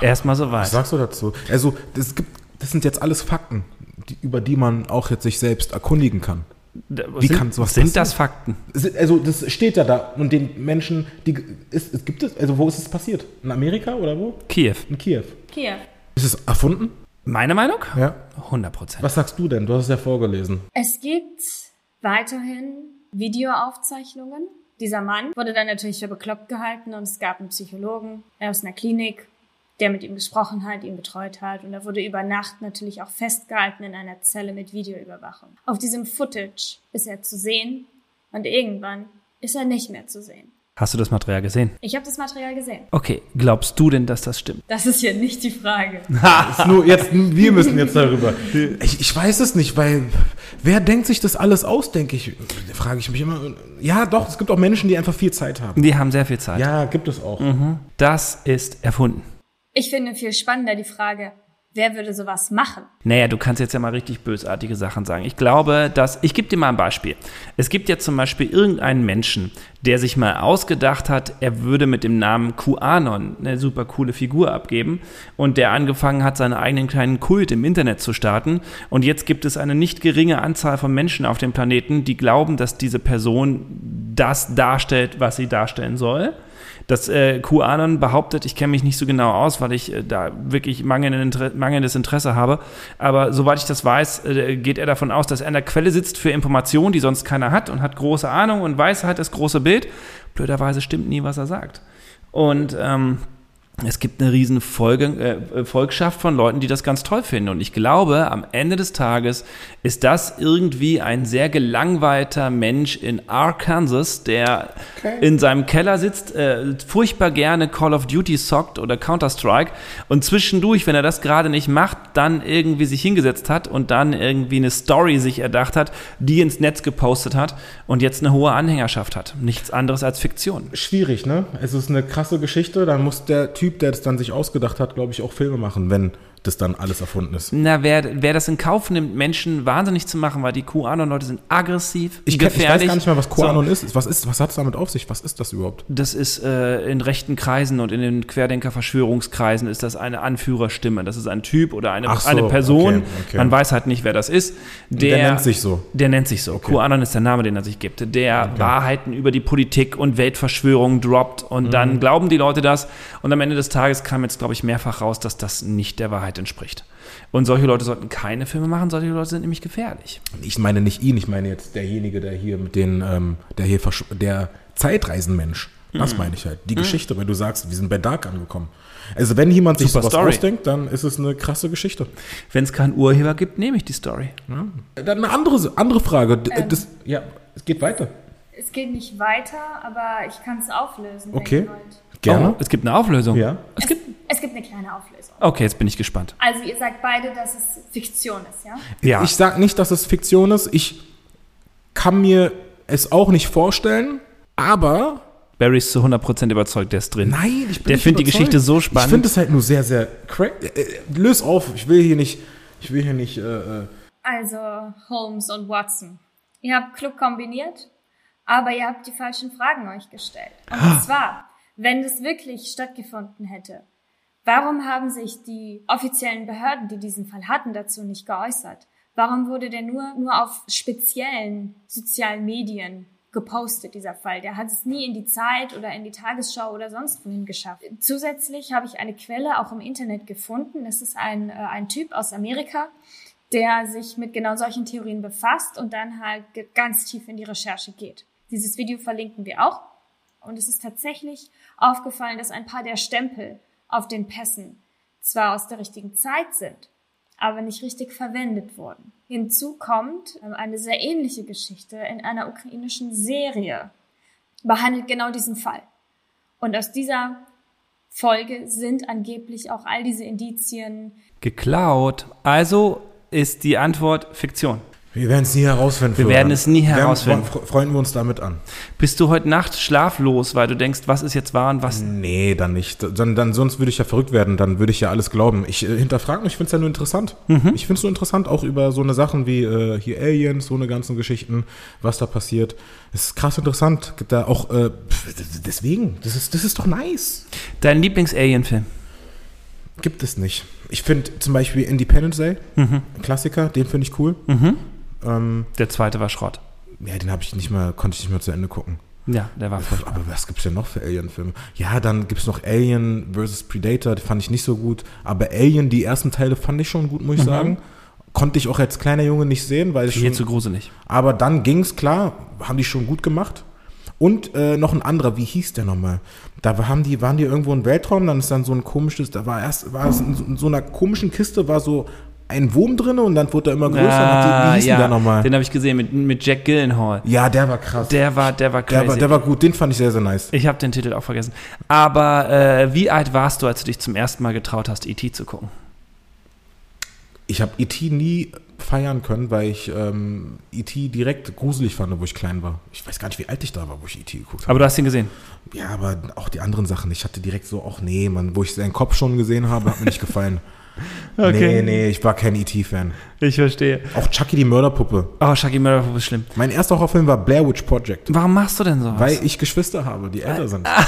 Erstmal Was soweit. sagst du dazu? Also, das, gibt, das sind jetzt alles Fakten, die, über die man auch jetzt sich selbst erkundigen kann. Wie kann sind, sowas sind passieren? das Fakten? Also, das steht ja da. Und den Menschen, die. Ist, es gibt es, also, wo ist es passiert? In Amerika oder wo? Kiew. In Kiew. Kiew. Ist es erfunden? Meine Meinung? Ja. 100 Prozent. Was sagst du denn? Du hast es ja vorgelesen. Es gibt weiterhin Videoaufzeichnungen. Dieser Mann wurde dann natürlich für bekloppt gehalten und es gab einen Psychologen aus einer Klinik, der mit ihm gesprochen hat, ihn betreut hat und er wurde über Nacht natürlich auch festgehalten in einer Zelle mit Videoüberwachung. Auf diesem Footage ist er zu sehen und irgendwann ist er nicht mehr zu sehen. Hast du das Material gesehen? Ich habe das Material gesehen. Okay, glaubst du denn, dass das stimmt? Das ist ja nicht die Frage. Ist nur jetzt, wir müssen jetzt darüber. Ich, ich weiß es nicht, weil wer denkt sich das alles aus, denke ich. Frage ich mich immer. Ja, doch, es gibt auch Menschen, die einfach viel Zeit haben. Die haben sehr viel Zeit. Ja, gibt es auch. Das ist erfunden. Ich finde viel spannender die Frage, wer würde sowas machen? Naja, du kannst jetzt ja mal richtig bösartige Sachen sagen. Ich glaube, dass. Ich gebe dir mal ein Beispiel. Es gibt jetzt zum Beispiel irgendeinen Menschen, der sich mal ausgedacht hat, er würde mit dem Namen QAnon eine super coole Figur abgeben und der angefangen hat, seinen eigenen kleinen Kult im Internet zu starten. Und jetzt gibt es eine nicht geringe Anzahl von Menschen auf dem Planeten, die glauben, dass diese Person das darstellt, was sie darstellen soll. Das äh, QAnon behauptet, ich kenne mich nicht so genau aus, weil ich äh, da wirklich mangelndes Inter mangelndes Interesse habe, aber soweit ich das weiß, äh, geht er davon aus, dass er an der Quelle sitzt für Informationen, die sonst keiner hat und hat große Ahnung und weiß halt das große Bild. Blöderweise stimmt nie, was er sagt. Und ähm, es gibt eine riesen Folge, äh, Volkschaft von Leuten, die das ganz toll finden. Und ich glaube, am Ende des Tages ist das irgendwie ein sehr gelangweilter Mensch in Arkansas, der Okay. in seinem Keller sitzt, äh, furchtbar gerne Call of Duty zockt oder Counter-Strike und zwischendurch, wenn er das gerade nicht macht, dann irgendwie sich hingesetzt hat und dann irgendwie eine Story sich erdacht hat, die ins Netz gepostet hat und jetzt eine hohe Anhängerschaft hat. Nichts anderes als Fiktion. Schwierig, ne? Es ist eine krasse Geschichte. Dann muss der Typ, der das dann sich ausgedacht hat, glaube ich, auch Filme machen, wenn das dann alles erfunden ist. Na, wer, wer das in Kauf nimmt, Menschen wahnsinnig zu machen, weil die QAnon-Leute sind aggressiv, Ich, kenn, ich gefährlich. weiß gar nicht mal, was QAnon So, ist. Was, ist. was hat es damit auf sich? Was ist das überhaupt? Das ist äh, in rechten Kreisen und in den Querdenker-Verschwörungskreisen ist das eine Anführerstimme. Das ist ein Typ oder eine, so, eine Person. okay, okay. Man weiß halt nicht, wer das ist. Der, Der nennt sich so. Der nennt sich so. QAnon ist der Name, den er sich gibt. Der Wahrheiten über die Politik und Weltverschwörung droppt und Mhm. dann glauben die Leute das. Und am Ende des Tages kam jetzt, glaube ich, mehrfach raus, dass das nicht der Wahrheit entspricht. Und solche Leute sollten keine Filme machen, solche Leute sind nämlich gefährlich. Ich meine nicht ihn, ich meine jetzt derjenige, der hier mit den, ähm, der hier, versch- der Zeitreisenmensch. Mhm. Das meine ich halt. Die Geschichte, wenn du sagst, wir sind bei Dark angekommen. Also wenn jemand sich Super sowas Story. ausdenkt, dann ist es eine krasse Geschichte. Wenn es keinen Urheber gibt, nehme ich die Story. Dann eine andere, andere Frage. Ähm. Das, ja, es geht weiter. Es geht nicht weiter, aber ich kann es auflösen, Okay. wenn ihr wollt. Gerne. Oh, es gibt eine Auflösung. Ja. Es gibt, Es gibt eine kleine Auflösung. okay, jetzt bin ich gespannt. Also ihr sagt beide, dass es Fiktion ist, ja? Ja. Ich sage nicht, dass es Fiktion ist. Ich kann mir es auch nicht vorstellen, aber Barry ist zu 100% überzeugt, der ist drin. nein, ich bin Der nicht findet die. Geschichte so Ich spannend. finde es halt nur sehr, sehr cra- äh, äh, Löse auf. Ich will hier nicht, ich will hier nicht. Äh, äh, Also Holmes und Watson. Ihr habt klug kombiniert, aber ihr habt die falschen Fragen euch gestellt. Und zwar, wenn es wirklich stattgefunden hätte, warum haben sich die offiziellen Behörden, die diesen Fall hatten, dazu nicht geäußert? Warum wurde der nur, nur auf speziellen sozialen Medien gepostet, dieser Fall? Der hat es nie in die Zeit oder in die Tagesschau oder sonst wohin geschafft. Zusätzlich habe ich eine Quelle auch im Internet gefunden. Das ist ein, äh, ein Typ aus Amerika, der sich mit genau solchen Theorien befasst und dann halt ganz tief in die Recherche geht. Dieses Video verlinken wir auch. Und es ist tatsächlich aufgefallen, dass ein paar der Stempel auf den Pässen zwar aus der richtigen Zeit sind, aber nicht richtig verwendet wurden. Hinzu kommt ähm, eine sehr ähnliche Geschichte in einer ukrainischen Serie, behandelt genau diesen Fall. Und aus dieser Folge sind angeblich auch all diese Indizien Geklaut. Also ist die Antwort Fiktion. Wir werden es nie herausfinden. Wir werden es nie Werden- herausfinden. fre- Freuen wir uns damit an. Bist du heute Nacht schlaflos, weil du denkst, was ist jetzt wahr und was. Nee, dann nicht. Dann, dann sonst würde ich ja verrückt werden. Dann würde ich ja alles glauben. Ich äh, hinterfrage mich. Ich finde es ja nur interessant. Mhm. Ich finde es nur interessant, auch über so eine Sachen wie äh, hier Aliens, so eine ganzen Geschichten, was da passiert. Es ist krass interessant. Gibt da auch äh, deswegen. Das ist das ist doch nice. Dein Lieblings-Alien-Film? Gibt es nicht. Ich finde zum Beispiel Independence Day, Mhm. Klassiker, den finde ich cool. Ähm, Der zweite war Schrott. ja, den habe ich nicht mal, konnte ich nicht mehr zu Ende gucken. Ja, der war furchtbar. Aber was gibt's denn noch für Alien-Filme? Ja, dann gibt's noch Alien vs. Predator, die fand ich nicht so gut. Aber Alien, die ersten Teile fand ich schon gut, muss ich sagen. Konnte ich auch als kleiner Junge nicht sehen, weil ich Viel schon, zu gruselig. aber dann ging's klar, haben die schon gut gemacht. Und äh, noch ein anderer, wie hieß der nochmal? Da haben die, waren die irgendwo im Weltraum, dann ist dann so ein komisches, da war erst, war es in so- in so einer komischen Kiste, war so ein Wurm drin und dann wurde er immer größer. Ah, wie hieß ja, der nochmal? Den habe ich gesehen mit, mit Jack Gyllenhaal. Ja, der war krass. Der war, der war crazy. der, war, der war gut, den fand ich sehr, sehr nice. ich habe den Titel auch vergessen. Aber äh, wie alt warst du, als du dich zum ersten Mal getraut hast, E.T. zu gucken? Ich habe E.T. nie feiern können, weil ich ähm, E.T. direkt gruselig fand, wo ich klein war. Ich weiß gar nicht, wie alt ich da war, wo ich E.T. geguckt habe. Aber du hast ihn gesehen. Ja, aber auch die anderen Sachen. Ich hatte direkt so, ach nee, Mann, wo ich seinen Kopf schon gesehen habe, hat mir nicht gefallen. Nee, nee, ich war kein E.T.-Fan. Ich verstehe. Auch Chucky die Mörderpuppe. Oh, Chucky Murder ist schlimm. Mein erster Horrorfilm war Blair Witch Project. Warum machst du denn sowas? Weil ich Geschwister habe, die älter sind.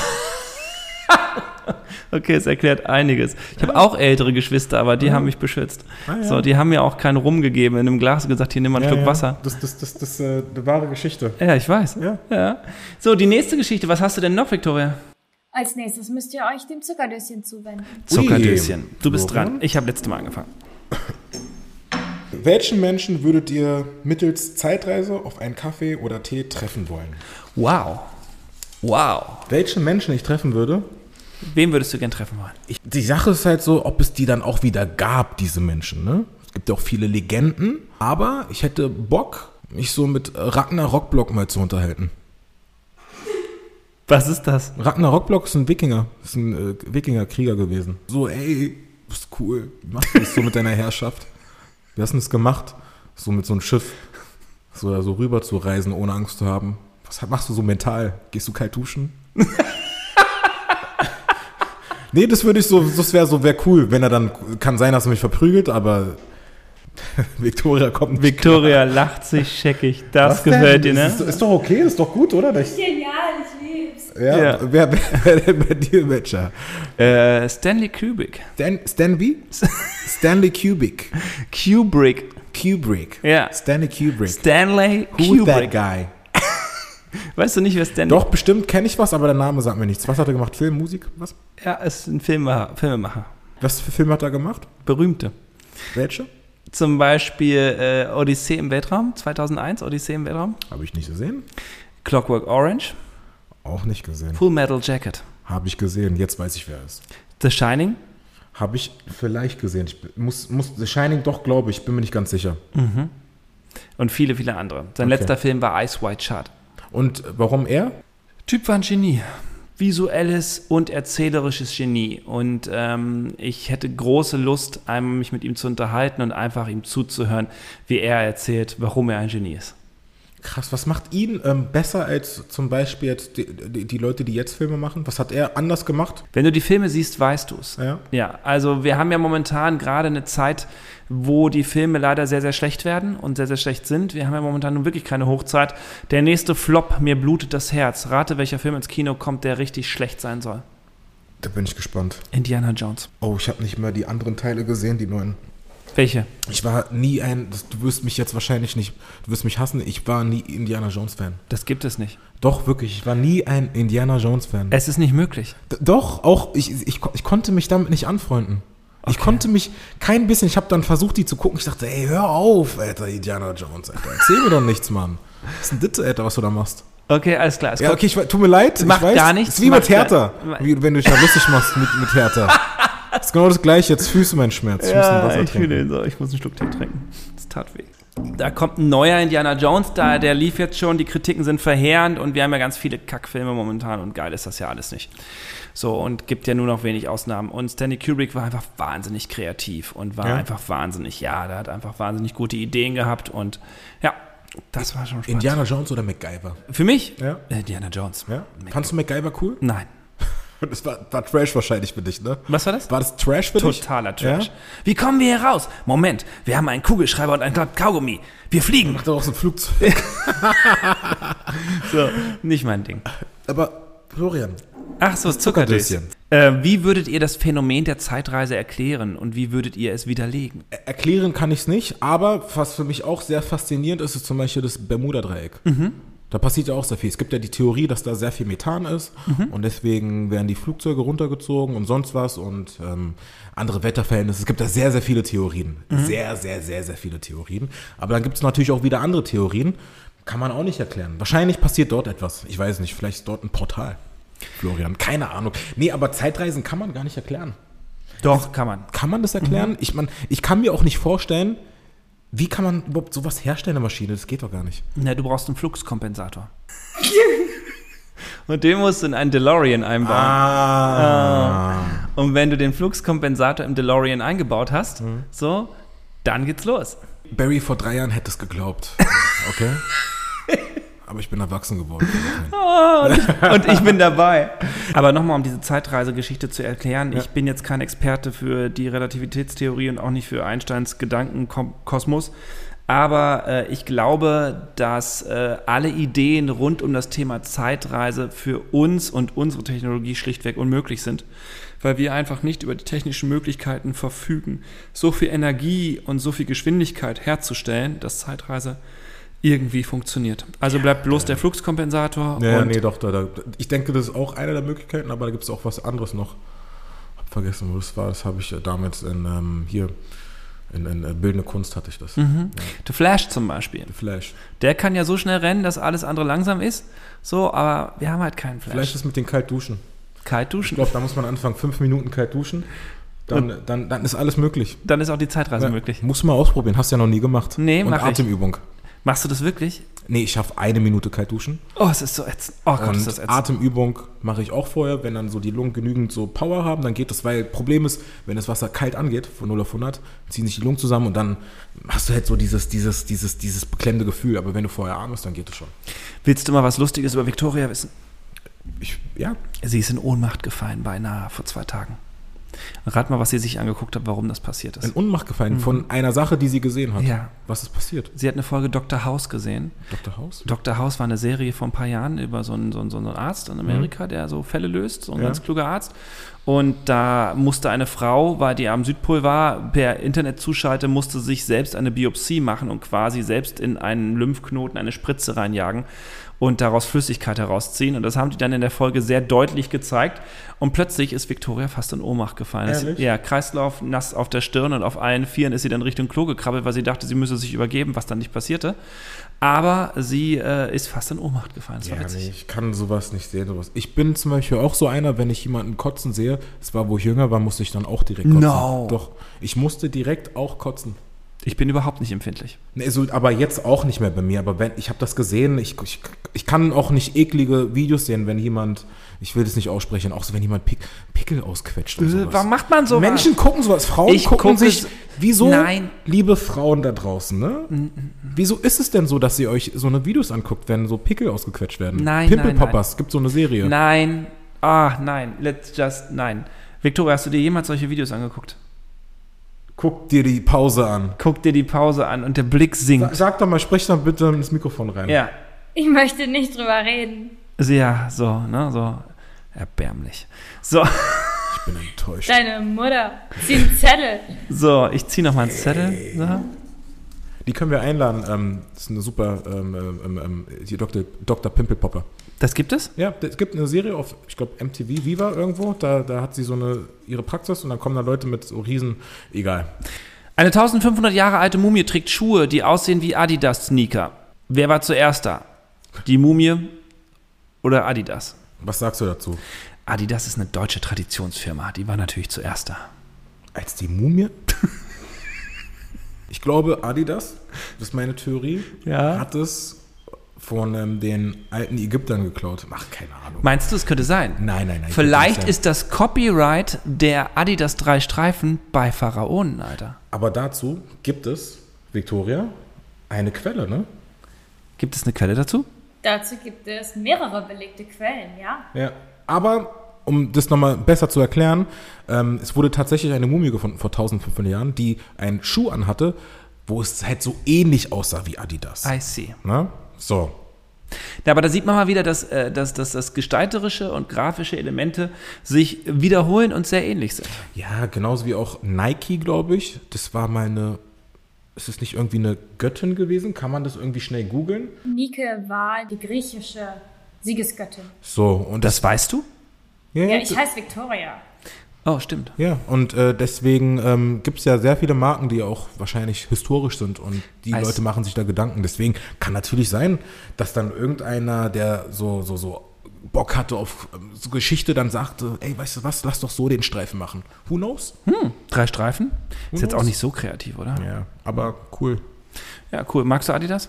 Okay, es erklärt einiges. Ich habe auch ältere Geschwister, aber die haben mich beschützt. Ah. So, die haben mir auch keinen rumgegeben in einem Glas und gesagt, hier nimm mal einen Schluck. Wasser. Das, das, das, das, äh, eine wahre Geschichte. Ja, ich weiß. Ja. ja. So, die nächste Geschichte. Was hast du denn noch, Victoria? Als nächstes müsst ihr euch dem Zuckerdöschen zuwenden. Zuckerdöschen. Du bist Florian? dran. Ich habe letztes Mal angefangen. Welchen Menschen würdet ihr mittels Zeitreise auf einen Kaffee oder Tee treffen wollen? Wow. Wow. Welchen Menschen ich treffen würde? Wen würdest du gern treffen wollen? Ich, die Sache ist halt so, ob es die dann auch wieder gab, diese Menschen. Ne? Es gibt ja auch viele Legenden, aber ich hätte Bock, mich so mit Ragnar Rockblock mal zu unterhalten. Was ist das? Ragnar Rockblock ist ein Wikinger, ist ein äh, Wikinger-Krieger gewesen. So, ey, bist cool. Wie machst du das so mit deiner Herrschaft? Wie hast du das gemacht? So mit so einem Schiff, so, so rüber zu reisen, ohne Angst zu haben. Was machst du so mental? Gehst du kalt duschen? nee, das würde ich so, das wäre so, wäre cool, wenn er dann, kann sein, dass er mich verprügelt, aber Victoria kommt nicht Victoria lacht sich scheckig. Das Was gefällt denn? dir, Ist, ne? ist doch okay, ist doch gut, oder? Ich, Genial, ich. Ja, Ja. Wer, wer, denn bei dir, Matcher? Äh, Stanley Kubrick. Stan, Stan wie? Stanley Kubrick. Kubrick. Kubrick. Ja. Stanley Kubrick. Stanley Who's that Kubrick. guy? Weißt du nicht, wer Stanley Doch, bestimmt kenne ich was, aber der Name sagt mir nichts. Was hat er gemacht? Film, Musik? Was? Ja, ist ein Filmemacher. Filmemacher. Was für Filme hat er gemacht? Berühmte. Welche? Zum Beispiel äh, Odyssee im Weltraum, 2001, Odyssee im Weltraum. Habe ich nicht gesehen. Clockwork Orange, Auch nicht gesehen. Full Metal Jacket. Habe ich gesehen. Jetzt weiß ich, wer er ist. The Shining, Habe ich vielleicht gesehen. Ich muss, muss The Shining doch, glaube ich. Bin mir nicht ganz sicher. und viele, viele andere. Sein Okay. letzter Film war Ice White Shut. Und warum er? Typ war ein Genie. Visuelles und erzählerisches Genie. Und ähm, ich hätte große Lust, einmal mich mit ihm zu unterhalten und einfach ihm zuzuhören, wie er erzählt, warum er ein Genie ist. Krass, was macht ihn ähm, besser als zum Beispiel jetzt die, die, die Leute, die jetzt Filme machen? Was hat er anders gemacht? Wenn du die Filme siehst, weißt du es. Ja. Ja, also wir haben ja momentan gerade eine Zeit, wo die Filme leider sehr, sehr schlecht werden und sehr, sehr schlecht sind. Wir haben ja momentan nun wirklich keine Hochzeit. Der nächste Flop, mir blutet das Herz. Rate, welcher Film ins Kino kommt, der richtig schlecht sein soll. Da bin ich gespannt. Indiana Jones. Oh, ich habe nicht mehr die anderen Teile gesehen, die neuen. Welche? Ich war nie ein, du wirst mich jetzt wahrscheinlich nicht, du wirst mich hassen, ich war nie Indiana Jones Fan. Das gibt es nicht. Doch, wirklich, ich war nie ein Indiana Jones Fan. Es ist nicht möglich. D doch, auch, ich, ich, ich konnte mich damit nicht anfreunden. Ich konnte mich kein bisschen, ich habe dann versucht, die zu gucken. Ich dachte, ey, hör auf, Alter, Indiana Jones, Alter. Erzähl mir doch nichts, Mann. Was ist denn das, Alter, was du da machst? Okay, alles klar. Ja, okay, ich, tut mir leid. Macht ich weiß, gar nichts, Es ist wie mit Hertha. Wie, wenn du dich da lustig machst mit, mit Hertha. Das ist genau das Gleiche. Jetzt fühlst du meinen Schmerz. Ich muss ein Ja, Wasser ich trinken. fühle. Ich muss einen Schluck Tee trinken. Das tat weh. Da kommt ein neuer Indiana Jones, da der lief jetzt schon, die Kritiken sind verheerend und wir haben ja ganz viele Kackfilme momentan und geil ist das ja alles nicht. So, und gibt ja nur noch wenig Ausnahmen. Und Stanley Kubrick war einfach wahnsinnig kreativ und war Ja? einfach wahnsinnig, ja, der hat einfach wahnsinnig gute Ideen gehabt und ja, das war schon spannend. Indiana Jones oder MacGyver? Für mich? Ja. Indiana Jones. Ja? Fandst du MacGyver cool? Nein. Das war, war Trash wahrscheinlich für dich, ne? Was war das? War das Trash für dich? Totaler Trash. Ja? Wie kommen wir hier raus? Moment, wir haben einen Kugelschreiber und ein Kaugummi. Wir fliegen. Macht doch auch so ein Flugzeug. So, nicht mein Ding. Aber Florian, Ach so, Zuckerdöschen. Äh, wie würdet ihr das Phänomen der Zeitreise erklären und wie würdet ihr es widerlegen? er- erklären kann ich es nicht, aber was für mich auch sehr faszinierend ist, ist zum Beispiel das Bermuda-Dreieck. Da passiert ja auch sehr viel. Es gibt ja die Theorie, dass da sehr viel Methan ist und deswegen werden die Flugzeuge runtergezogen und sonst was und ähm, andere Wetterverhältnisse. Es gibt da sehr, sehr viele Theorien. Sehr, sehr, sehr, sehr viele Theorien. Aber dann gibt es natürlich auch wieder andere Theorien. Kann man auch nicht erklären. Wahrscheinlich passiert dort etwas. Ich weiß nicht, vielleicht ist dort ein Portal. Florian, keine Ahnung. Nee, aber Zeitreisen kann man gar nicht erklären. Doch, kann man. Kann man das erklären? Ich, mein, ich kann mir auch nicht vorstellen, wie kann man überhaupt sowas herstellen, eine Maschine? Das geht doch gar nicht. Na, du brauchst einen Fluxkompensator. und den musst du in einen DeLorean einbauen. Ah. Und wenn du den Fluxkompensator im DeLorean eingebaut hast, so, dann geht's los. Barry vor drei Jahren hätte es geglaubt. Okay? Aber ich bin erwachsen geworden. Und ich bin dabei. Aber nochmal, um diese Zeitreisegeschichte zu erklären, ich bin jetzt kein Experte für die Relativitätstheorie und auch nicht für Einsteins Gedankenkosmos. Aber äh, ich glaube, dass äh, alle Ideen rund um das Thema Zeitreise für uns und unsere Technologie schlichtweg unmöglich sind, weil wir einfach nicht über die technischen Möglichkeiten verfügen, so viel Energie und so viel Geschwindigkeit herzustellen, dass Zeitreise irgendwie funktioniert. Also bleibt bloß der Fluxkompensator Ja, nee, doch. Da, da, ich denke, das ist auch eine der Möglichkeiten, aber da gibt es auch was anderes noch. Hab vergessen, wo das war. Das habe ich damals in, ähm, hier, in, in äh, Bildende Kunst hatte ich das. Mhm. The Flash zum Beispiel. Flash. Der kann ja so schnell rennen, dass alles andere langsam ist. So, aber wir haben halt keinen Flash. Vielleicht ist mit den Kaltduschen. Kalt Ich glaube, da muss man anfangen, fünf Minuten kalt duschen. Dann, dann, dann ist alles möglich. Dann ist auch die Zeitreise möglich. Muss mal ausprobieren. Hast du ja noch nie gemacht. Nee, Und mach ich. Machst du das wirklich? Nee, ich schaffe eine Minute kalt duschen. Oh, es ist so ätzend. Oh Gott, ist das Und ätzend. Atemübung mache ich auch vorher, wenn dann so die Lungen genügend so Power haben, dann geht das, weil Problem ist, wenn das Wasser kalt angeht, von 0 auf 100, ziehen sich die Lungen zusammen und dann hast du halt so dieses, dieses, dieses, dieses beklemmende Gefühl, aber wenn du vorher atmest, dann geht es schon. Willst du mal was Lustiges über Victoria wissen? Ich, ja, Sie ist in Ohnmacht gefallen, beinahe vor zwei Tagen. Rat mal, was sie sich angeguckt hat, warum das passiert in ist. Unmacht gefallen von einer Sache, die sie gesehen hat. Mhm. Ja. Was ist passiert? Sie hat eine Folge Dr. House gesehen. Dr. House? Dr. House war eine Serie vor ein paar Jahren über so einen, so einen, so einen Arzt in Amerika, der so Fälle löst, so ein Ja. ganz kluger Arzt. Und da musste eine Frau, weil die am Südpol war, per Internet zuschalten, musste sich selbst eine Biopsie machen und quasi selbst in einen Lymphknoten eine Spritze reinjagen und daraus Flüssigkeit herausziehen. Und das haben die dann in der Folge sehr deutlich gezeigt. Und plötzlich ist Victoria fast in Ohnmacht gefallen. Es- Ehrlich? Ja, Kreislauf nass auf der Stirn und auf allen Vieren ist sie dann Richtung Klo gekrabbelt, weil sie dachte, sie müsse sich übergeben, was dann nicht passierte. Aber sie äh, ist fast in Ohnmacht gefallen. Das Ja, nee, ich kann sowas nicht sehen. Sowas. Ich bin zum Beispiel auch so einer, wenn ich jemanden kotzen sehe, das war, wo ich jünger war, musste ich dann auch direkt kotzen. No. Doch, ich musste direkt auch kotzen. Ich bin überhaupt nicht empfindlich. Nee, so, aber jetzt auch nicht mehr bei mir. Aber wenn ich habe das gesehen, ich, ich, ich kann auch nicht eklige Videos sehen, wenn jemand, ich will das nicht aussprechen, auch so wenn jemand Pick, Pickel ausquetscht. Und sowas. Äh, warum macht man sowas? Menschen gucken sowas. Frauen Ich gucken gucke sich. es- Wieso, Nein. liebe Frauen da draußen, ne? Wieso ist es denn so, dass ihr euch so eine Videos anguckt, wenn so Pickel ausgequetscht werden? Nein, Poppers, gibt so eine Serie. Nein. Ah, nein. Let's just, nein. Victoria, hast du dir jemals solche Videos angeguckt? Guck dir die Pause an. Guck dir die Pause an und der Blick sinkt. Sag doch mal, sprich dann bitte ins Mikrofon rein. Ja. Ich möchte nicht drüber reden. Ja, so, ne, so. Erbärmlich. So, Ich bin enttäuscht. Deine Mutter. Zieh einen Zettel. so, ich ziehe nochmal einen Zettel. So. Die können wir einladen. Ähm, das ist eine super, ähm, ähm, ähm, die Dr. Dr. Pimple Popper. Das gibt es? Ja, es gibt eine Serie auf, ich glaube, MTV Viva irgendwo. Da, da hat sie so eine, ihre Praxis und dann kommen da Leute mit so riesen, egal. Eine 1500 Jahre alte Mumie trägt Schuhe, die aussehen wie Adidas-Sneaker. Wer war zuerst da? Die Mumie oder Adidas? Was sagst du dazu? Adidas ist eine deutsche Traditionsfirma. Die war natürlich zuerst da. Als die Mumie? ich glaube, Adidas, das ist meine Theorie, Ja. hat es von ähm, den alten Ägyptern geklaut. Ach, keine Ahnung. Meinst du, es könnte sein? Nein, nein, nein. Vielleicht ist das Copyright der Adidas drei Streifen bei Pharaonen, Alter. Aber dazu gibt es, Victoria, eine Quelle, ne? Gibt es eine Quelle dazu? Dazu gibt es mehrere belegte Quellen, ja? Ja. Aber, um das nochmal besser zu erklären, ähm, es wurde tatsächlich eine Mumie gefunden vor 1500 Jahren, die einen Schuh anhatte, wo es halt so ähnlich aussah wie Adidas. I see. Ne? So. Ja, aber da sieht man mal wieder, dass, äh, dass, dass das gestalterische und grafische Elemente sich wiederholen und sehr ähnlich sind. Ja, genauso wie auch Nike, glaube ich. Das war mal eine. Ist es nicht irgendwie eine Göttin gewesen? Kann man das irgendwie schnell googeln? Nike war die griechische Siegesgöttin. So, und Das weißt du? Ja, Ja, ja, ich heiße Victoria. Oh, stimmt. ja, und äh, deswegen ähm, gibt es ja sehr viele Marken, die auch wahrscheinlich historisch sind und die Als- Leute machen sich da Gedanken. Deswegen kann natürlich sein, dass dann irgendeiner, der so, so, so Bock hatte auf ähm, so Geschichte, dann sagte, ey, weißt du was, lass doch so den Streifen machen. Who knows? Hm, drei Streifen? Ist jetzt knows? auch nicht so kreativ, oder? Ja, aber cool. Ja, cool. Magst du Adidas?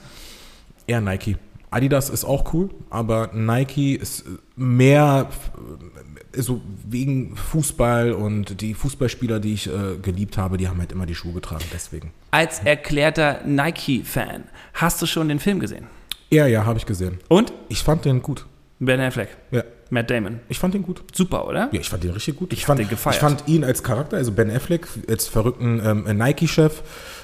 Eher Nike. Adidas ist auch cool, aber Nike ist äh, mehr äh, so wegen Fußball und die Fußballspieler, die ich äh, geliebt habe, die haben halt immer die Schuhe getragen, deswegen. Als erklärter Nike-Fan, hast du schon den Film gesehen? Ja, ja, habe ich gesehen. Und? Ich fand den gut. Ben Affleck, Ja, Matt Damon. ich fand den gut. Super, oder? Ja, ich fand den richtig gut. Ich hab fand, den gefeiert. Ich fand ihn als Charakter, also Ben Affleck, als verrückten ähm, Nike-Chef,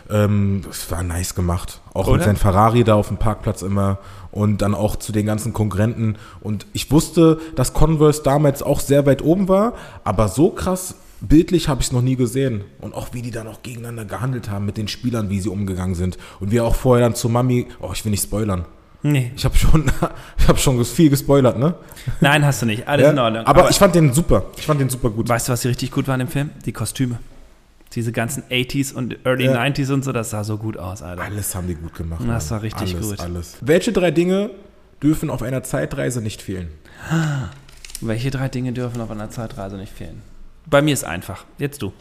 ähm, das war nice gemacht. Auch Oder? mit seinem Ferrari da auf dem Parkplatz immer und dann auch zu den ganzen Konkurrenten. Und ich wusste, dass Converse damals auch sehr weit oben war, aber so krass bildlich habe ich es noch nie gesehen. Und auch wie die dann auch gegeneinander gehandelt haben mit den Spielern, wie sie umgegangen sind. Und wie auch vorher dann zu Mami, oh, ich will nicht spoilern. Nee. Ich habe schon, ich habe schon viel gespoilert, ne? Nein, hast du nicht. Alles Ja, in Ordnung. aber, ich fand den super. Ich fand den super gut. Weißt du, was hier richtig gut war in dem Film? Die Kostüme. Diese ganzen 80s und Early Ja. 90s und so, das sah so gut aus, Alter. Alles haben die gut gemacht. Das war richtig alles, gut. Alles. Welche drei Dinge dürfen auf einer Zeitreise nicht fehlen? Welche drei Dinge dürfen auf einer Zeitreise nicht fehlen? Bei mir ist einfach. Jetzt du.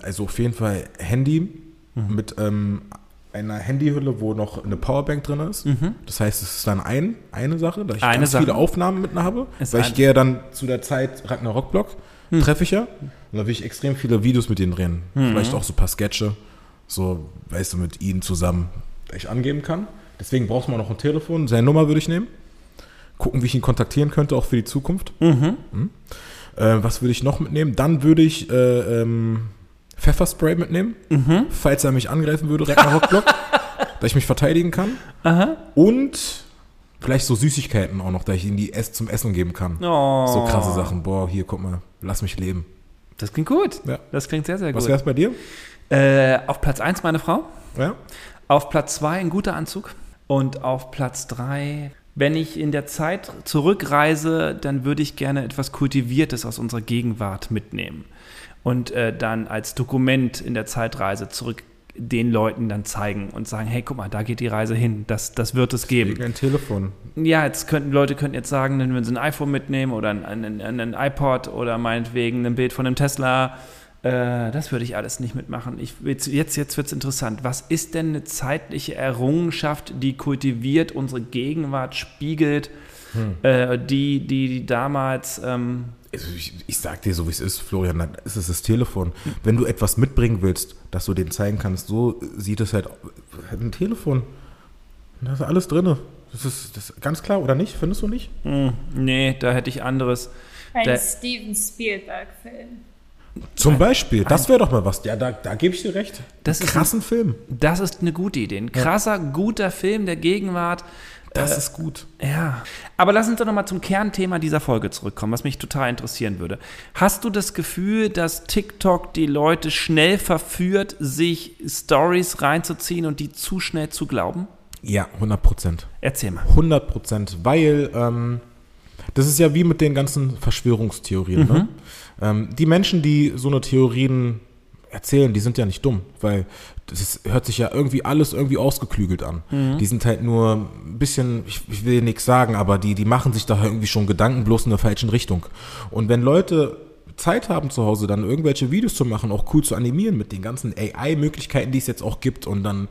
Also auf jeden Fall Handy mit ähm, einer Handyhülle, wo noch eine Powerbank drin ist. Das heißt, es ist dann ein, eine Sache, da ich Eine ganz Sache. viele Aufnahmen mit habe. Ist weil ich gehe dann zu der Zeit Ragnarok-Blog, treffe ich ja. Und da will ich extrem viele Videos mit denen drehen. Vielleicht auch so ein paar Sketche, so, weißt du, mit ihnen zusammen, da ich angeben kann. Deswegen braucht man noch ein Telefon. Seine Nummer würde ich nehmen. Gucken, wie ich ihn kontaktieren könnte, auch für die Zukunft. Mhm. Äh, was würde ich noch mitnehmen? Dann würde ich äh, ähm, Pfefferspray mitnehmen, falls er mich angreifen würde, Ragnarok-Block, da ich mich verteidigen kann. Und vielleicht so Süßigkeiten auch noch, da ich ihnen die Ess zum Essen geben kann. Oh. So krasse Sachen. Boah, hier, guck mal, lass mich leben. Das klingt gut. Ja. Das klingt sehr, sehr Was gut. wär's bei dir? Äh, auf Platz 1 meine Frau. Ja? Auf Platz 2 ein guter Anzug. Und auf Platz 3, wenn ich in der Zeit zurückreise, dann würde ich gerne etwas Kultiviertes aus unserer Gegenwart mitnehmen. Und äh, dann als Dokument in der Zeitreise zurück den Leuten dann zeigen und sagen, hey, guck mal, da geht die Reise hin, das, das wird es geben. Ein Telefon. Ja, jetzt könnten Leute könnten jetzt sagen, dann würden sie ein iPhone mitnehmen oder ein, ein, ein, ein iPod oder meinetwegen ein Bild von einem Tesla. Äh, das würde ich alles nicht mitmachen. Ich, jetzt jetzt, jetzt wird es interessant. Was ist denn eine zeitliche Errungenschaft, die kultiviert, unsere Gegenwart spiegelt, äh, die, die, die damals... Ähm, Also ich, ich sag dir so, wie es ist, Florian, dann ist es das Telefon. Wenn du etwas mitbringen willst, dass du denen zeigen kannst, so sieht es halt ein Telefon. Da ist alles drin. Das ist, das ist ganz klar, oder nicht? Findest du nicht? mh, nee, da hätte ich anderes. Ein Der- Steven Spielberg-Film. Zum Beispiel, das wäre doch mal was. Ja, da, da gebe ich dir recht. Das ist krassen Film. Das ist eine gute Idee. Ein krasser, guter Film der Gegenwart. Das ist gut. Ja, aber lass uns doch nochmal zum Kernthema dieser Folge zurückkommen, was mich total interessieren würde. Hast du das Gefühl, dass TikTok die Leute schnell verführt, sich Stories reinzuziehen und die zu schnell zu glauben? Ja, 100 Prozent. Erzähl mal. 100 Prozent, weil ähm, das ist ja wie mit den ganzen Verschwörungstheorien. Ne? Ähm, die Menschen, die so eine Theorien erzählen, die sind ja nicht dumm, weil das hört sich ja irgendwie alles irgendwie ausgeklügelt an. Die sind halt nur ein bisschen, ich, ich will nichts sagen, aber die, die machen sich da irgendwie schon Gedanken bloß in der falschen Richtung. Und wenn Leute Zeit haben zu Hause, dann irgendwelche Videos zu machen, auch cool zu animieren mit den ganzen AI-Möglichkeiten, die es jetzt auch gibt und dann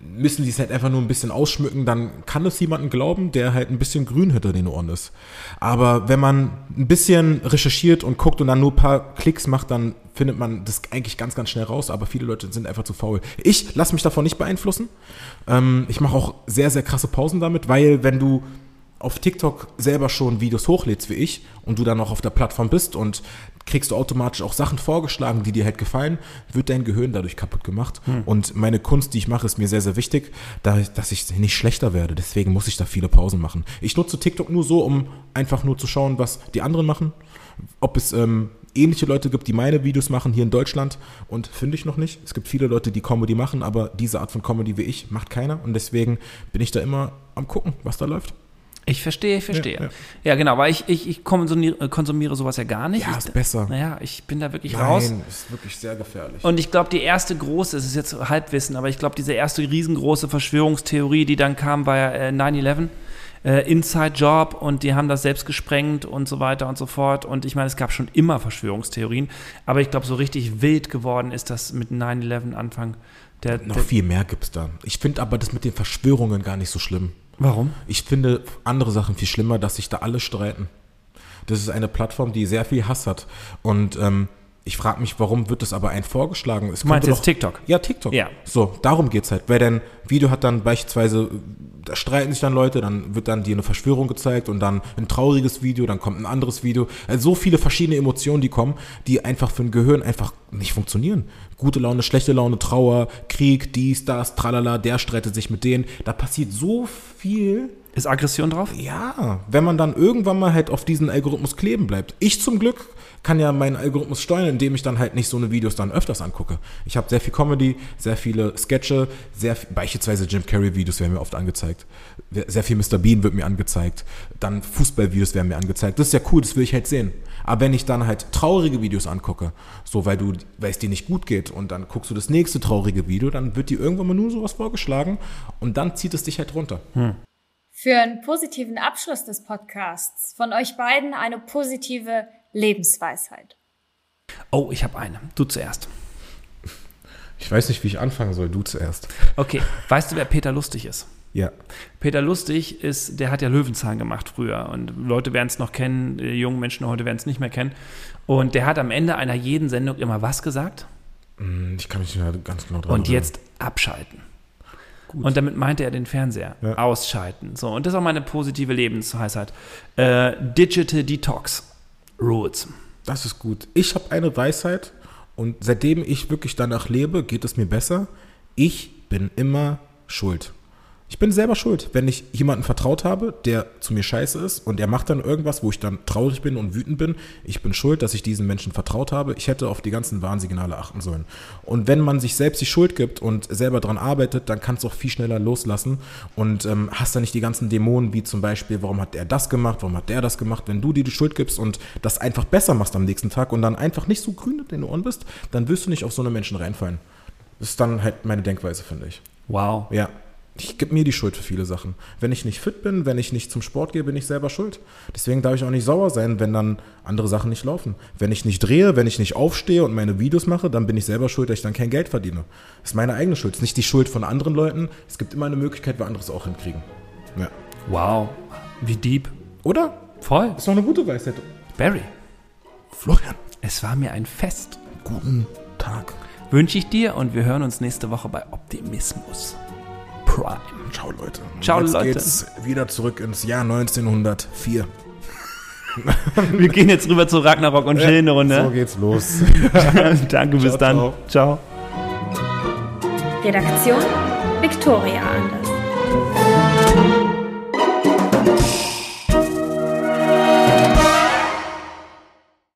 müssen die es halt einfach nur ein bisschen ausschmücken, dann kann es jemanden glauben, der halt ein bisschen grün hinter den Ohren ist. Aber wenn man ein bisschen recherchiert und guckt und dann nur ein paar Klicks macht, dann findet man das eigentlich ganz, ganz schnell raus. Aber viele Leute sind einfach zu faul. Ich lasse mich davon nicht beeinflussen. Ähm, ich mache auch sehr, sehr krasse Pausen damit, weil wenn du auf TikTok selber schon Videos hochlädst wie ich und du dann noch auf der Plattform bist und kriegst du automatisch auch Sachen vorgeschlagen, die dir halt gefallen, wird dein Gehirn dadurch kaputt gemacht. Und meine Kunst, die ich mache, ist mir sehr, sehr wichtig, da, dass ich nicht schlechter werde. Deswegen muss ich da viele Pausen machen. Ich nutze TikTok nur so, um einfach nur zu schauen, was die anderen machen. Ob es ähm, ähnliche Leute gibt, die meine Videos machen hier in Deutschland und finde ich noch nicht. Es gibt viele Leute, die Comedy machen, aber diese Art von Comedy wie ich macht keiner und deswegen bin ich da immer am gucken, was da läuft. Ich verstehe, ich verstehe. Ja, Ja, ja. genau, weil ich, ich, ich konsumiere, konsumiere sowas ja gar nicht. Ja, ich, ist besser. Naja, ich bin da wirklich raus. Nein, ist wirklich sehr gefährlich. Und ich glaube, die erste große, es ist jetzt Halbwissen, aber ich glaube, diese erste riesengroße Verschwörungstheorie, die dann kam, war ja äh, 9-11. Äh, Inside Job und die haben das selbst gesprengt und so weiter und so fort. Und ich meine, es gab schon immer Verschwörungstheorien, aber ich glaube, so richtig wild geworden ist das mit 9-11 Anfang. Der, Noch der, viel mehr gibt's da. Ich finde aber das mit den Verschwörungen gar nicht so schlimm. Warum? Ich finde andere Sachen viel schlimmer, dass sich da alle streiten. Das ist eine Plattform, die sehr viel Hass hat. Und ähm, ich frage mich, warum wird das aber ein vorgeschlagen? Es Du meinst jetzt TikTok? Ja, TikTok. Ja. So, darum geht's halt. Weil dein Video hat dann beispielsweise, da streiten sich dann Leute, dann wird dann dir eine Verschwörung gezeigt und dann ein trauriges Video, dann kommt ein anderes Video. Also so viele verschiedene Emotionen, die kommen, die einfach für ein Gehirn einfach nicht funktionieren. Gute Laune, schlechte Laune, Trauer, Krieg, dies, das, tralala, der streitet sich mit denen. Da passiert so viel. Ist Aggression drauf? Ja, wenn man dann irgendwann mal halt auf diesen Algorithmus kleben bleibt. Ich zum Glück kann ja meinen Algorithmus steuern, indem ich dann halt nicht so eine Videos dann öfters angucke. Ich habe sehr viel Comedy, sehr viele Sketche, sehr viel, beispielsweise Jim Carrey Videos werden mir oft angezeigt. Sehr viel Mr. Bean wird mir angezeigt. Dann Fußballvideos werden mir angezeigt. Das ist ja cool, das will ich halt sehen. Aber wenn ich dann halt traurige Videos angucke, so weil du, weil es dir nicht gut geht und dann guckst du das nächste traurige Video, dann wird dir irgendwann mal nur sowas vorgeschlagen und dann zieht es dich halt runter. Für einen positiven Abschluss des Podcasts von euch beiden eine positive Lebensweisheit. Oh, ich habe eine. Du zuerst. Ich weiß nicht, wie ich anfangen soll. Du zuerst. Okay, weißt du, wer Peter Lustig ist? Ja. Peter Lustig ist, der hat ja Löwenzahn gemacht früher und Leute werden es noch kennen, die jungen Menschen heute werden es nicht mehr kennen. Und der hat am Ende einer jeden Sendung immer was gesagt? Hm, Ich kann mich nicht mehr ganz genau dran Und jetzt abschalten. Und damit meinte er den Fernseher. Ja. Ausschalten. So, und das ist auch meine positive Lebensweisheit. Äh, Digital Detox Rules. Das ist gut. Ich habe eine Weisheit und seitdem ich wirklich danach lebe, geht es mir besser. Ich bin immer schuld. Ich bin selber schuld, wenn ich jemanden vertraut habe, der zu mir scheiße ist und er macht dann irgendwas, wo ich dann traurig bin und wütend bin. Ich bin schuld, dass ich diesen Menschen vertraut habe. Ich hätte auf die ganzen Warnsignale achten sollen. Und wenn man sich selbst die Schuld gibt und selber dran arbeitet, dann kannst du auch viel schneller loslassen und ähm, hast dann nicht die ganzen Dämonen, wie zum Beispiel, warum hat der das gemacht, warum hat der das gemacht. Wenn du dir die Schuld gibst und das einfach besser machst am nächsten Tag und dann einfach nicht so grün in den Ohren bist, dann wirst du nicht auf so eine Menschen reinfallen. Das ist dann halt meine Denkweise, finde ich. Wow. Ja. Ich gebe mir die Schuld für viele Sachen. Wenn ich nicht fit bin, wenn ich nicht zum Sport gehe, bin ich selber schuld. Deswegen darf ich auch nicht sauer sein, wenn dann andere Sachen nicht laufen. Wenn ich nicht drehe, wenn ich nicht aufstehe und meine Videos mache, dann bin ich selber schuld, dass ich dann kein Geld verdiene. Das ist meine eigene Schuld. Das ist nicht die Schuld von anderen Leuten. Es gibt immer eine Möglichkeit, wir anderes auch hinkriegen. Ja. Wow. Wie deep. Oder? Voll. Ist noch eine gute Weisheit. Barry, Florian, es war mir ein Fest. guten Tag. Wünsche ich dir und wir hören uns nächste Woche bei Optimismus Prime. Ciao, Leute. Ciao, Jetzt Leute. geht's wieder zurück ins Jahr 1904. Wir gehen jetzt rüber zu Ragnarok und chillen eine So Runde. geht's los. Danke, bis Ciao, dann. ciao. ciao. Redaktion Victoria Anders.